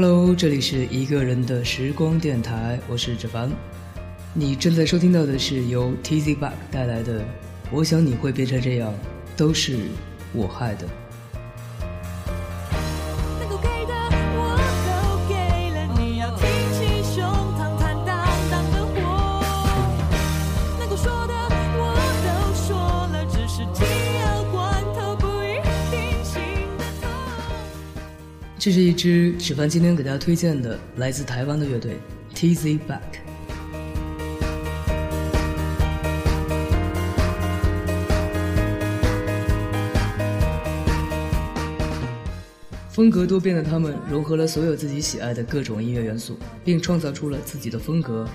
Hello，这里是一个人的时光电台，我是志凡。你正在收听到的是由 TZ Bug 带来的《我想你会变成这样》，都是我害的。这是一支史凡今天给大家推荐的来自台湾的乐队 TZ Back。风格多变的他们融合了所有自己喜爱的各种音乐元素，并创造出了自己的风格。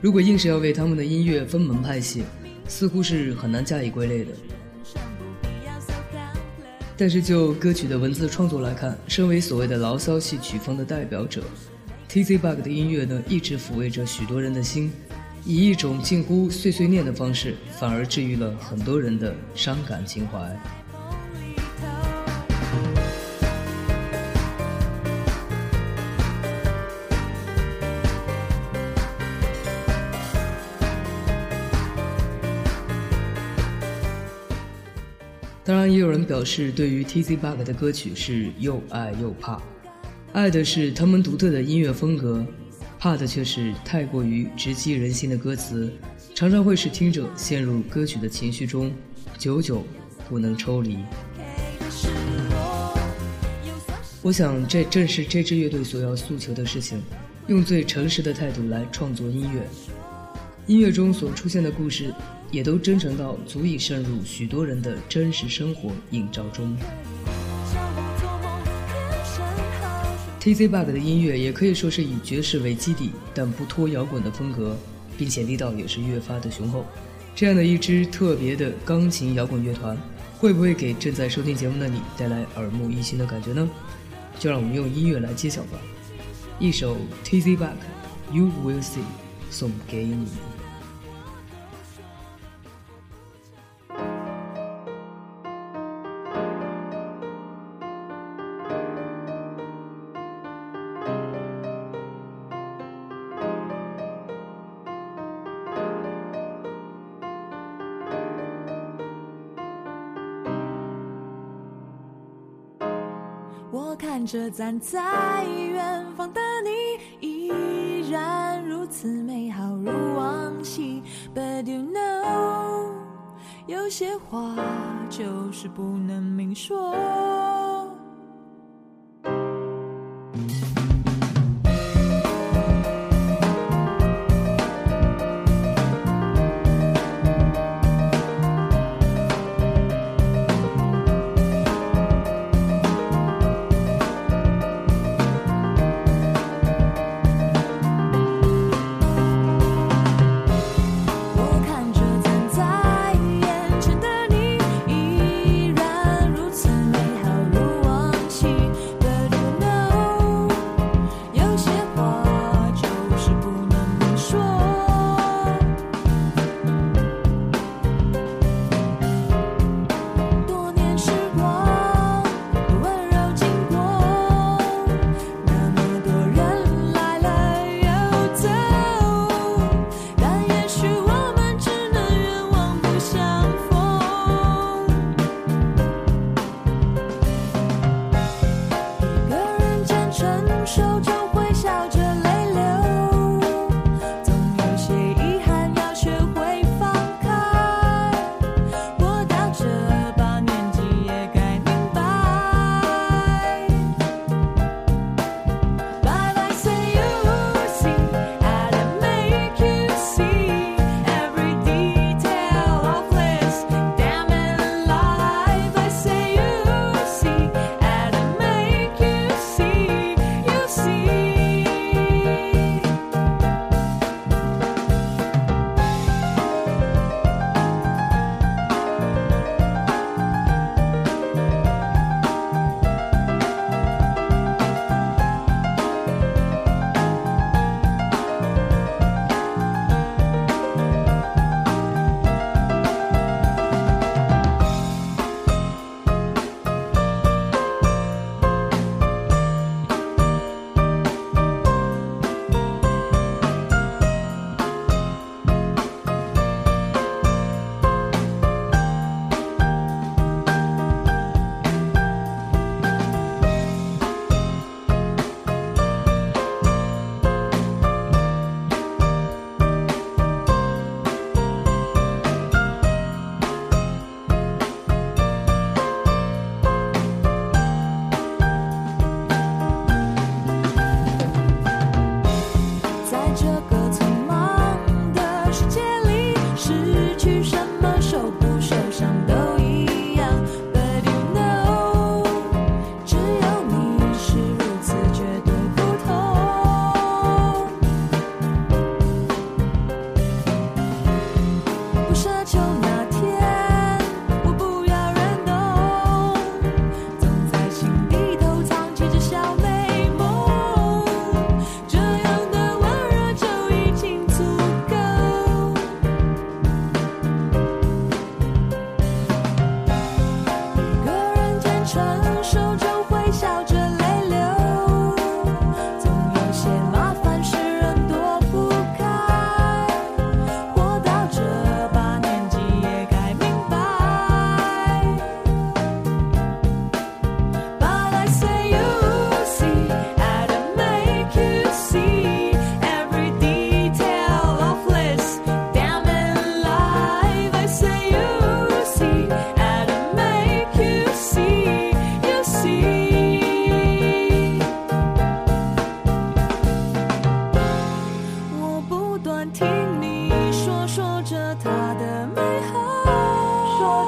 如果硬是要为他们的音乐分门派系，似乎是很难加以归类的。但是就歌曲的文字创作来看，身为所谓的牢骚系曲风的代表者，T.C.Bug 的音乐呢，一直抚慰着许多人的心，以一种近乎碎碎念的方式，反而治愈了很多人的伤感情怀。然，也有人表示，对于 TZ Bug 的歌曲是又爱又怕，爱的是他们独特的音乐风格，怕的却是太过于直击人心的歌词，常常会使听者陷入歌曲的情绪中，久久不能抽离。我想，这正是这支乐队所要诉求的事情，用最诚实的态度来创作音乐，音乐中所出现的故事。也都真诚到足以渗入许多人的真实生活映照中。TZ Bug 的音乐也可以说是以爵士为基底，但不脱摇滚的风格，并且力道也是越发的雄厚。这样的一支特别的钢琴摇滚乐团，会不会给正在收听节目的你带来耳目一新的感觉呢？就让我们用音乐来揭晓吧。一首 TZ Bug You Will See 送给你。我看着站在远方的你，依然如此美好如往昔。But you know，有些话就是不能明说。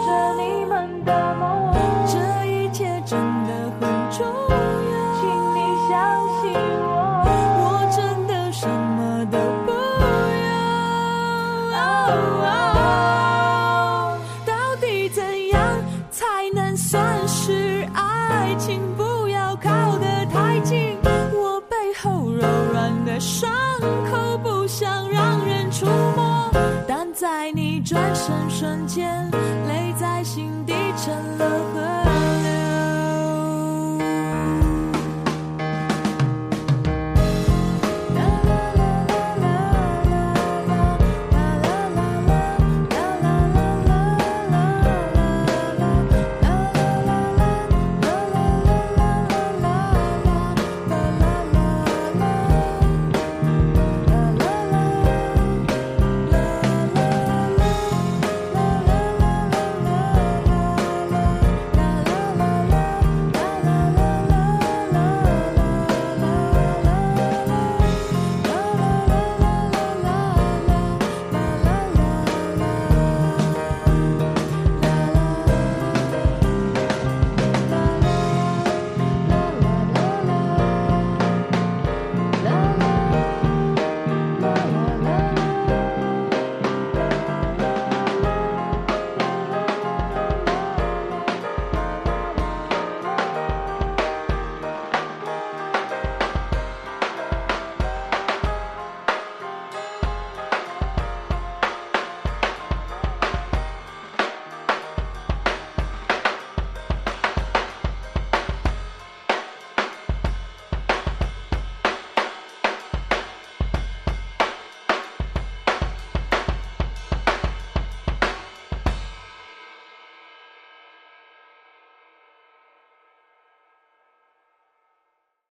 着你